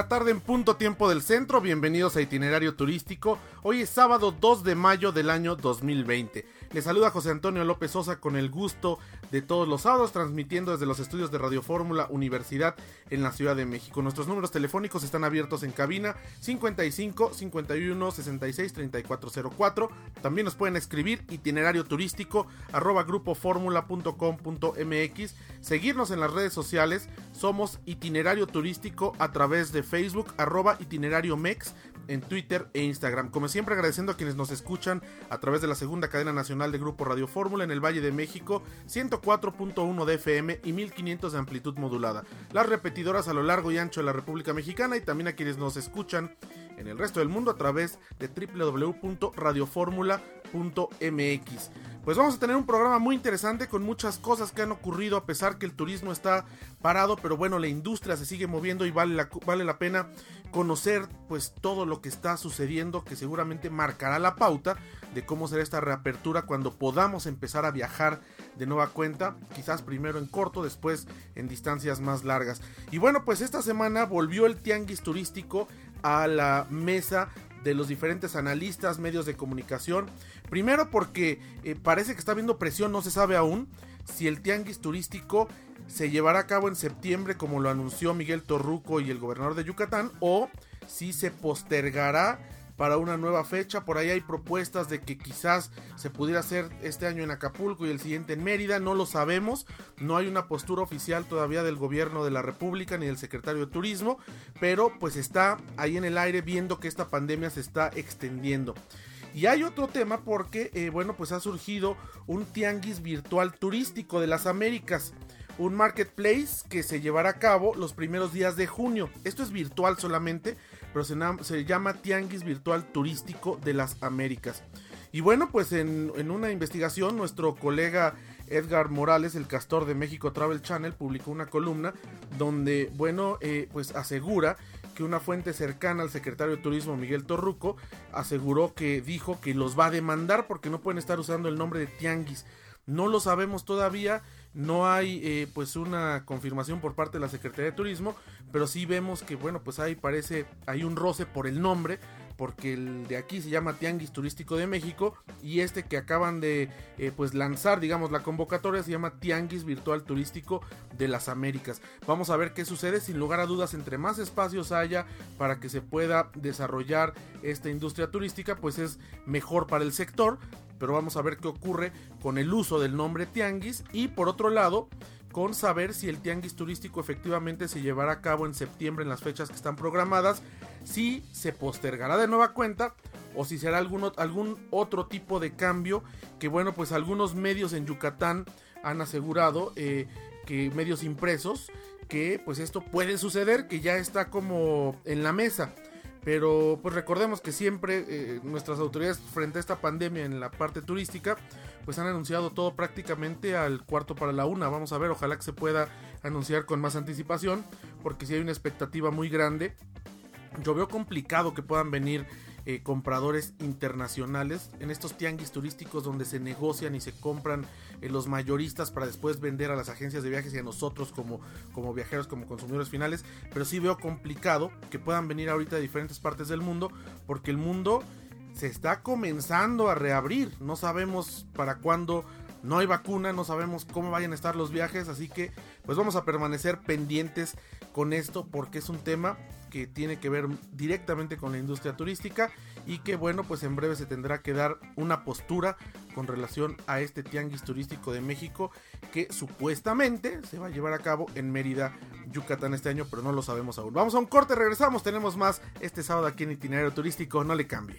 Tarde en punto tiempo del centro, bienvenidos a Itinerario Turístico. Hoy es sábado 2 de mayo del año 2020. Les saluda José Antonio López Sosa con el gusto de todos los sábados, transmitiendo desde los estudios de Radio Fórmula Universidad en la Ciudad de México. Nuestros números telefónicos están abiertos en cabina 55 51 66 3404. También nos pueden escribir itinerario turístico arroba grupoformula.com.mx. Seguirnos en las redes sociales, somos itinerario turístico a través de Facebook arroba itinerario mex en Twitter e Instagram. Como siempre agradeciendo a quienes nos escuchan a través de la segunda cadena nacional de Grupo Radio Fórmula en el Valle de México, 104.1 de FM y 1500 de amplitud modulada. Las repetidoras a lo largo y ancho de la República Mexicana y también a quienes nos escuchan en el resto del mundo a través de www.radioformula.mx. Pues vamos a tener un programa muy interesante con muchas cosas que han ocurrido a pesar que el turismo está parado, pero bueno, la industria se sigue moviendo y vale la, vale la pena conocer pues todo lo que está sucediendo que seguramente marcará la pauta de cómo será esta reapertura cuando podamos empezar a viajar de nueva cuenta, quizás primero en corto, después en distancias más largas. Y bueno, pues esta semana volvió el tianguis turístico a la mesa de los diferentes analistas, medios de comunicación. Primero porque eh, parece que está habiendo presión, no se sabe aún si el tianguis turístico se llevará a cabo en septiembre como lo anunció Miguel Torruco y el gobernador de Yucatán o si se postergará para una nueva fecha. Por ahí hay propuestas de que quizás se pudiera hacer este año en Acapulco y el siguiente en Mérida. No lo sabemos. No hay una postura oficial todavía del gobierno de la República ni del secretario de Turismo. Pero pues está ahí en el aire viendo que esta pandemia se está extendiendo. Y hay otro tema porque, eh, bueno, pues ha surgido un tianguis virtual turístico de las Américas un marketplace que se llevará a cabo los primeros días de junio. Esto es virtual solamente, pero se, llama Tianguis Virtual Turístico de las Américas. Y bueno, pues en, una investigación, nuestro colega Edgar Morales, el castor de México Travel Channel, publicó una columna donde, bueno, eh, pues asegura que una fuente cercana al secretario de Turismo Miguel Torruco aseguró que dijo que los va a demandar porque no pueden estar usando el nombre de Tianguis. No lo sabemos todavía no hay eh, pues una confirmación por parte de la Secretaría de Turismo, pero sí vemos que bueno pues ahí parece, hay un roce por el nombre, porque el de aquí se llama Tianguis Turístico de México y este que acaban de eh, pues lanzar digamos la convocatoria se llama Tianguis Virtual Turístico de las Américas. Vamos a ver qué sucede, sin lugar a dudas entre más espacios haya para que se pueda desarrollar esta industria turística pues es mejor para el sector, pero vamos a ver qué ocurre con el uso del nombre tianguis y por otro lado con saber si el tianguis turístico efectivamente se llevará a cabo en septiembre en las fechas que están programadas, si se postergará de nueva cuenta o si será algún, algún otro tipo de cambio que bueno pues algunos medios en Yucatán han asegurado eh, que medios impresos que pues esto puede suceder que ya está como en la mesa. Pero pues recordemos que siempre eh, nuestras autoridades frente a esta pandemia en la parte turística pues han anunciado todo prácticamente al cuarto para la una. Vamos a ver, ojalá que se pueda anunciar con más anticipación porque si hay una expectativa muy grande. Yo veo complicado que puedan venir eh, compradores internacionales en estos tianguis turísticos donde se negocian y se compran eh, los mayoristas para después vender a las agencias de viajes y a nosotros como, como viajeros, como consumidores finales. Pero sí veo complicado que puedan venir ahorita de diferentes partes del mundo porque el mundo se está comenzando a reabrir. No sabemos para cuándo no hay vacuna, no sabemos cómo vayan a estar los viajes, así que pues vamos a permanecer pendientes con esto porque es un tema que tiene que ver directamente con la industria turística y que bueno pues en breve se tendrá que dar una postura con relación a este tianguis turístico de México que supuestamente se va a llevar a cabo en Mérida, Yucatán este año, pero no lo sabemos aún. Vamos a un corte, regresamos, tenemos más este sábado aquí en itinerario turístico, no le cambie.